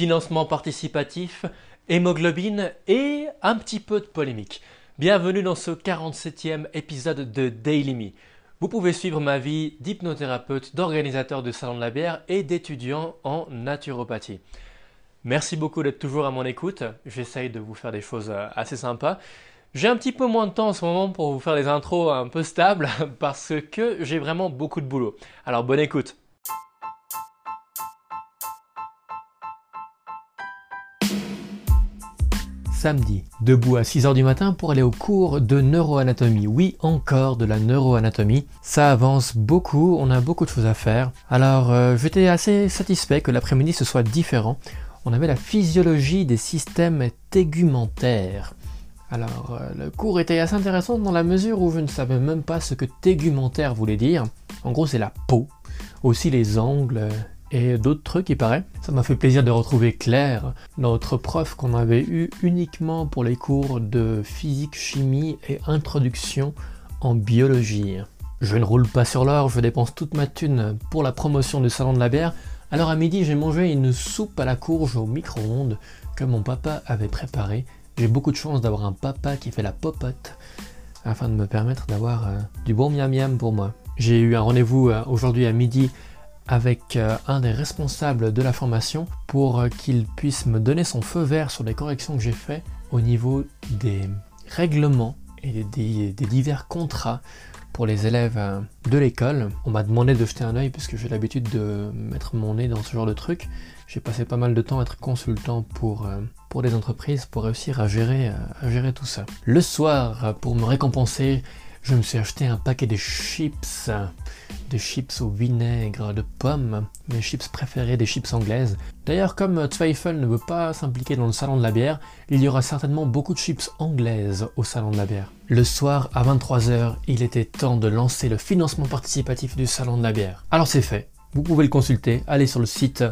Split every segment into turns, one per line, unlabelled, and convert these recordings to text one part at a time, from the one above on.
financement participatif, hémoglobine et un petit peu de polémique. Bienvenue dans ce 47e épisode de Daily Me. Vous pouvez suivre ma vie d'hypnothérapeute, d'organisateur de salon de la bière et d'étudiant en naturopathie. Merci beaucoup d'être toujours à mon écoute. J'essaye de vous faire des choses euh, assez sympas. J'ai un petit peu moins de temps en ce moment pour vous faire des intros un peu stables parce que j'ai vraiment beaucoup de boulot. Alors bonne écoute. Samedi, debout à 6h du matin pour aller au cours de neuroanatomie. Oui, encore de la neuroanatomie. Ça avance beaucoup, on a beaucoup de choses à faire. Alors euh, j'étais assez satisfait que l'après-midi ce soit différent on avait la physiologie des systèmes tégumentaires. Alors, euh, le cours était assez intéressant dans la mesure où je ne savais même pas ce que tégumentaire voulait dire. En gros, c'est la peau, aussi les angles et d'autres trucs, il paraît. Ça m'a fait plaisir de retrouver Claire, notre prof qu'on avait eu uniquement pour les cours de physique, chimie et introduction en biologie. Je ne roule pas sur l'or, je dépense toute ma thune pour la promotion du salon de la bière, alors à midi, j'ai mangé une soupe à la courge au micro-ondes que mon papa avait préparée. J'ai beaucoup de chance d'avoir un papa qui fait la popote afin de me permettre d'avoir euh, du bon miam miam pour moi. J'ai eu un rendez-vous euh, aujourd'hui à midi avec euh, un des responsables de la formation pour qu'il puisse me donner son feu vert sur les corrections que j'ai faites au niveau des règlements et des divers contrats pour les élèves euh, de l'école. On m'a demandé de jeter un œil puisque j'ai l'habitude de mettre mon nez dans ce genre de truc. J'ai passé pas mal de temps à être consultant pour, euh, pour des entreprises pour réussir euh, à gérer tout ça. Le soir, pour me récompenser, je me suis acheté un paquet de chips, de chips au vinaigre de pommes, mes chips préférés des chips anglaises. D'ailleurs, comme Zweifel ne veut pas s'impliquer dans le salon de la bière, il y aura certainement beaucoup de chips anglaises au salon de la bière. Le soir, à 23h, il était temps de lancer le financement participatif du salon de la bière. Alors c'est fait, vous pouvez le consulter, allez sur le site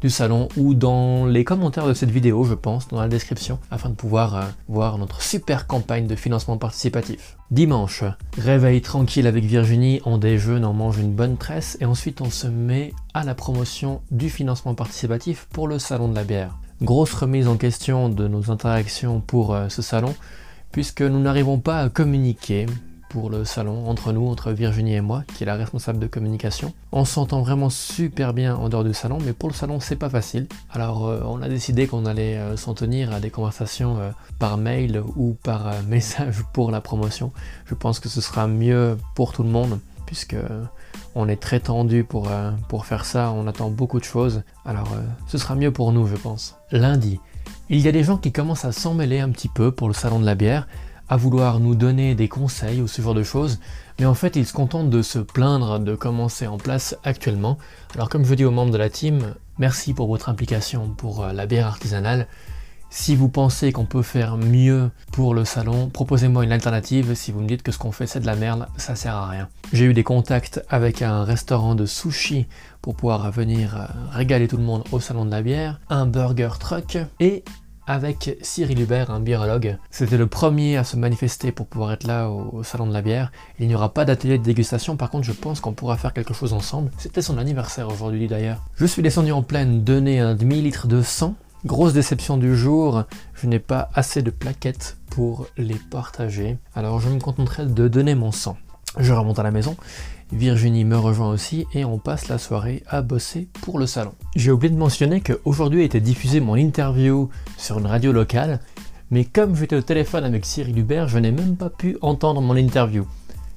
du salon ou dans les commentaires de cette vidéo, je pense, dans la description, afin de pouvoir euh, voir notre super campagne de financement participatif. Dimanche, réveil tranquille avec Virginie, on déjeune, on mange une bonne tresse et ensuite on se met à la promotion du financement participatif pour le salon de la bière. Grosse remise en question de nos interactions pour euh, ce salon, puisque nous n'arrivons pas à communiquer pour le salon, entre nous, entre Virginie et moi, qui est la responsable de communication. On s'entend vraiment super bien en dehors du salon, mais pour le salon, c'est pas facile. Alors, euh, on a décidé qu'on allait euh, s'en tenir à des conversations euh, par mail ou par message pour la promotion. Je pense que ce sera mieux pour tout le monde, puisque on est très tendu pour, pour faire ça, on attend beaucoup de choses. Alors, ce sera mieux pour nous, je pense. Lundi, il y a des gens qui commencent à s'en mêler un petit peu pour le salon de la bière à vouloir nous donner des conseils ou ce genre de choses, mais en fait ils se contentent de se plaindre de comment c'est en place actuellement. Alors comme je dis aux membres de la team, merci pour votre implication pour euh, la bière artisanale. Si vous pensez qu'on peut faire mieux pour le salon, proposez-moi une alternative. Si vous me dites que ce qu'on fait c'est de la merde, ça sert à rien. J'ai eu des contacts avec un restaurant de sushi pour pouvoir venir euh, régaler tout le monde au salon de la bière, un burger truck et avec Cyril Hubert, un biérologue. C'était le premier à se manifester pour pouvoir être là au, salon de la bière. Il n'y aura pas d'atelier de dégustation, par contre je pense qu'on pourra faire quelque chose ensemble. C'était son anniversaire aujourd'hui d'ailleurs. Je suis descendu en pleine, donner un demi-litre de sang. Grosse déception du jour, je n'ai pas assez de plaquettes pour les partager. Alors je me contenterai de donner mon sang. Je remonte à la maison Virginie me rejoint aussi et on passe la soirée à bosser pour le salon. J'ai oublié de mentionner qu'aujourd'hui a été diffusée mon interview sur une radio locale, mais comme j'étais au téléphone avec Cyril Hubert, je n'ai même pas pu entendre mon interview.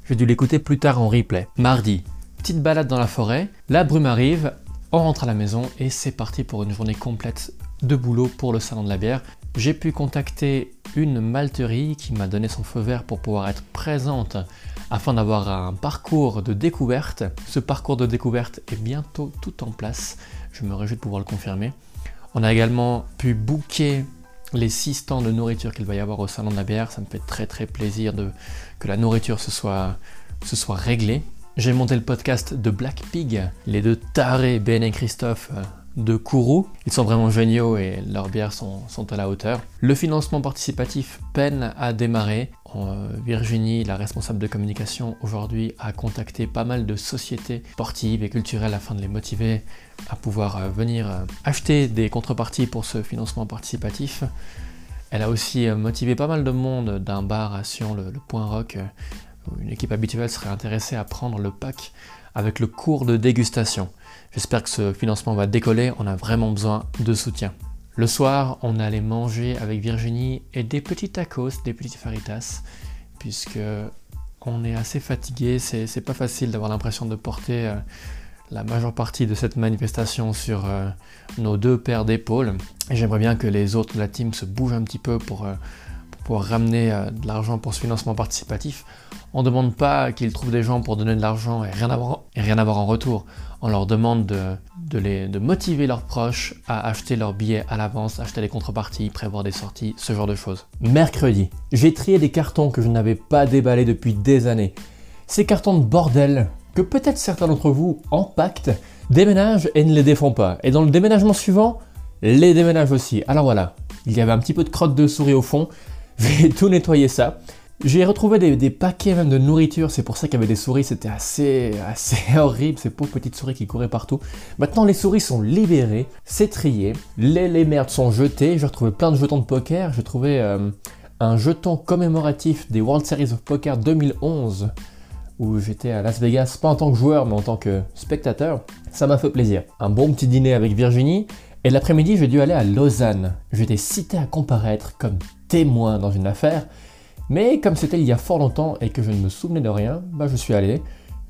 J'ai dû l'écouter plus tard en replay. Mardi, petite balade dans la forêt, la brume arrive, on rentre à la maison et c'est parti pour une journée complète de boulot pour le salon de la bière. J'ai pu contacter une malterie qui m'a donné son feu vert pour pouvoir être présente afin d'avoir un parcours de découverte. Ce parcours de découverte est bientôt tout en place. Je me réjouis de pouvoir le confirmer. On a également pu booker les 6 stands de nourriture qu'il va y avoir au salon de la bière. Ça me fait très très plaisir de, que la nourriture se soit, se soit réglée. J'ai monté le podcast de Black Pig, les deux tarés Ben et Christophe de Kourou. Ils sont vraiment géniaux et leurs bières sont, sont, à la hauteur. Le financement participatif peine à démarrer. Virginie, la responsable de communication aujourd'hui, a contacté pas mal de sociétés sportives et culturelles afin de les motiver à pouvoir euh, venir euh, acheter des contreparties pour ce financement participatif. Elle a aussi motivé pas mal de monde d'un bar à Sion, le, Point Rock, où une équipe habituelle serait intéressée à prendre le pack avec le cours de dégustation. J'espère que ce financement va décoller, on a vraiment besoin de soutien. Le soir, on allait manger avec Virginie et des petits tacos, des petites faritas, puisque on est assez fatigué, c'est pas facile d'avoir l'impression de porter euh, la majeure partie de cette manifestation sur euh, nos deux paires d'épaules. J'aimerais bien que les autres de la team se bougent un petit peu pour, euh, pour ramener de l'argent pour ce financement participatif. On ne demande pas qu'ils trouvent des gens pour donner de l'argent et rien avoir en retour on leur demande de, de motiver leurs proches à acheter leurs billets à l'avance, acheter les contreparties, prévoir des sorties, ce genre de choses. Mercredi, j'ai trié des cartons que je n'avais pas déballés depuis des années. Ces cartons de bordel que peut-être certains d'entre vous empaquetent, déménagent et ne les défont pas. Et dans le déménagement suivant, les déménagent aussi. Alors voilà, il y avait un petit peu de crotte de souris au fond. J'ai tout nettoyé ça. J'ai retrouvé des, paquets même de nourriture, c'est pour ça qu'il y avait des souris, c'était assez, assez horrible, ces pauvres petites souris qui couraient partout. Maintenant les souris sont libérées, c'est trié, les, les merdes sont jetées, j'ai retrouvé plein de jetons de poker, j'ai trouvé euh, un jeton commémoratif des World Series of Poker 2011 où j'étais à Las Vegas, pas en tant que joueur mais en tant que spectateur, ça m'a fait plaisir. Un bon petit dîner avec Virginie, et l'après-midi j'ai dû aller à Lausanne. J'étais cité à comparaître comme témoin dans une affaire, mais comme c'était il y a fort longtemps et que je ne me souvenais de rien, bah je suis allé.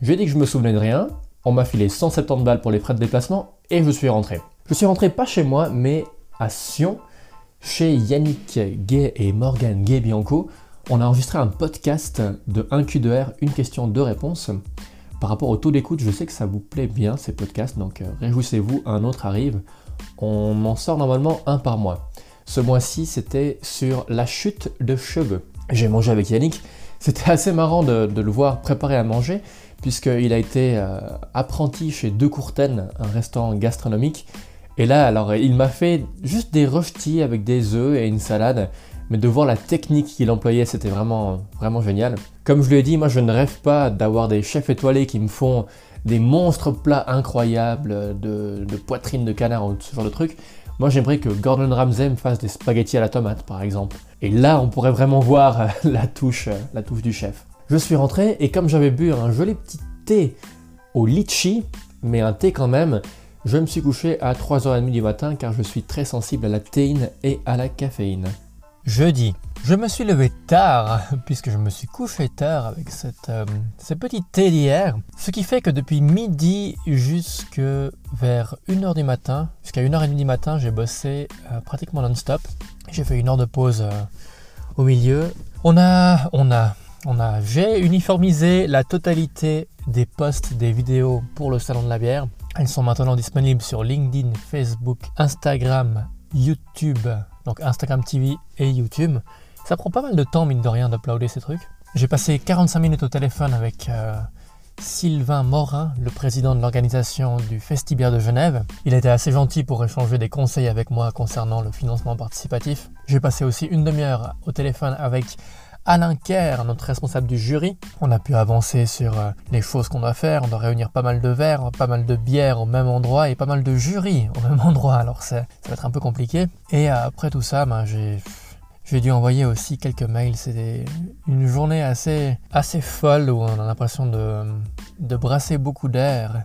J'ai dit que je me souvenais de rien, on m'a filé 170 balles pour les frais de déplacement et je suis rentré. Je suis rentré pas chez moi, mais à Sion, chez Yannick Gay et Morgan Gay-Bianco. On a enregistré un podcast de 1 Q2R, une question, deux réponses. Par rapport au taux d'écoute, je sais que ça vous plaît bien ces podcasts, donc euh, réjouissez-vous, un autre arrive. On m'en sort normalement un par mois. Ce mois-ci, c'était sur la chute de cheveux. J'ai mangé avec Yannick. C'était assez marrant de, le voir préparer à manger, puisqu'il a été euh, apprenti chez De Courten, un restaurant gastronomique. Et là, alors, il m'a fait juste des röstis avec des œufs et une salade. Mais de voir la technique qu'il employait, c'était vraiment, vraiment génial. Comme je lui ai dit, moi je ne rêve pas d'avoir des chefs étoilés qui me font des monstres plats incroyables de, de poitrine de canard ou ce genre de trucs. Moi, j'aimerais que Gordon Ramsay me fasse des spaghettis à la tomate, par exemple. Et là, on pourrait vraiment voir euh, la touche, euh, la touche du chef. Je suis rentré et comme j'avais bu un joli petit thé au litchi, mais un thé quand même, je me suis couché à 3h30 du matin car je suis très sensible à la théine et à la caféine. Jeudi, je me suis levé tard, puisque je me suis couché tard avec cette, euh, petite thé d'hier, ce qui fait que depuis midi jusque vers 1h du matin, jusqu'à 1h30 du matin, j'ai bossé euh, pratiquement non-stop. J'ai fait une heure de pause euh, au milieu. On a, on a, on a, j'ai uniformisé la totalité des posts, des vidéos pour le salon de la bière. Elles sont maintenant disponibles sur LinkedIn, Facebook, Instagram, YouTube, donc Instagram TV et YouTube. Ça prend pas mal de temps, mine de rien, d'uploader ces trucs. J'ai passé 45 minutes au téléphone avec euh, Sylvain Morin, le président de l'organisation du Festibière de Genève. Il a été assez gentil pour échanger des conseils avec moi concernant le financement participatif. J'ai passé aussi une demi-heure au téléphone avec Alain Kerr, notre responsable du jury. On a pu avancer sur euh, les choses qu'on doit faire. On doit réunir pas mal de verres, pas mal de bières au même endroit et pas mal de jurys au même endroit. Alors ça, va être un peu compliqué. Et euh, après tout ça, ben, j'ai j'ai dû envoyer aussi quelques mails. C'était une journée assez, assez folle où on a l'impression de, de brasser beaucoup d'air.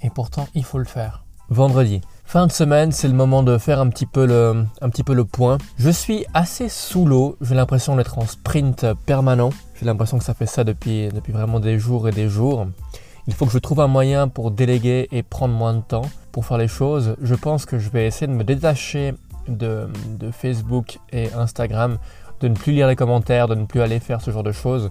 Et pourtant, il faut le faire. Vendredi. Fin de semaine, c'est le moment de faire un petit peu le, un petit peu le point. Je suis assez sous l'eau. J'ai l'impression d'être en sprint permanent. J'ai l'impression que ça fait ça depuis, depuis vraiment des jours et des jours. Il faut que je trouve un moyen pour déléguer et prendre moins de temps pour faire les choses. Je pense que je vais essayer de me détacher de, Facebook et Instagram, de ne plus lire les commentaires, de ne plus aller faire ce genre de choses,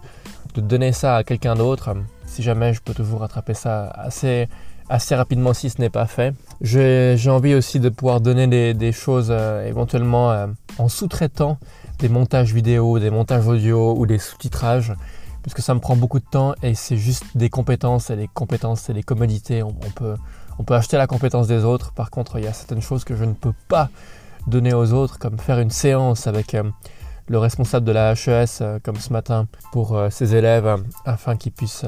de donner ça à quelqu'un d'autre. Si jamais je peux toujours rattraper ça assez, assez rapidement si ce n'est pas fait. J'ai envie aussi de pouvoir donner des, choses euh, éventuellement euh, en sous-traitant des montages vidéo, des montages audio ou des sous-titrages puisque ça me prend beaucoup de temps et c'est juste des compétences et des compétences et des commodités. On, peut, on peut acheter la compétence des autres. Par contre, il y a certaines choses que je ne peux pas donner aux autres, comme faire une séance avec euh, le responsable de la HES, comme ce matin, pour ses élèves, afin qu'ils puissent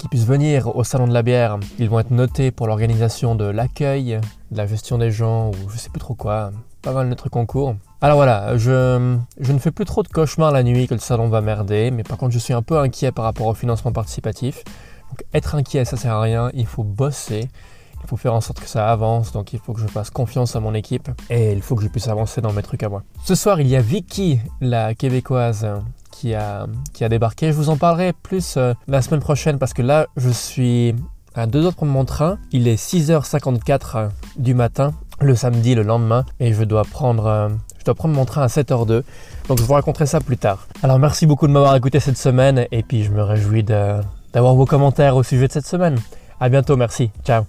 qui puissent venir au salon de la bière. Ils vont être notés pour l'organisation de l'accueil, de la gestion des gens ou je sais plus trop quoi. Pas mal de trucs en cours. Alors voilà, je, je ne fais plus trop de cauchemars la nuit que le salon va merder, mais par contre je suis un peu inquiet par rapport au financement participatif. Donc être inquiet ça sert à rien, il faut bosser. Il faut faire en sorte que ça avance, donc il faut que je fasse confiance à mon équipe et il faut que je puisse avancer dans mes trucs à moi. Ce soir, il y a Vicky, la québécoise, qui a, qui a débarqué. Je vous en parlerai plus euh, la semaine prochaine parce que là, je suis à deux heures de prendre mon train. Il est 6h54 euh, du matin, le samedi, le lendemain, et je dois prendre, euh, je dois prendre mon train à 7h02. Donc je vous raconterai ça plus tard. Alors merci beaucoup de m'avoir écouté cette semaine, et puis je me réjouis d'avoir vos commentaires au sujet de cette semaine. À bientôt, merci. Ciao.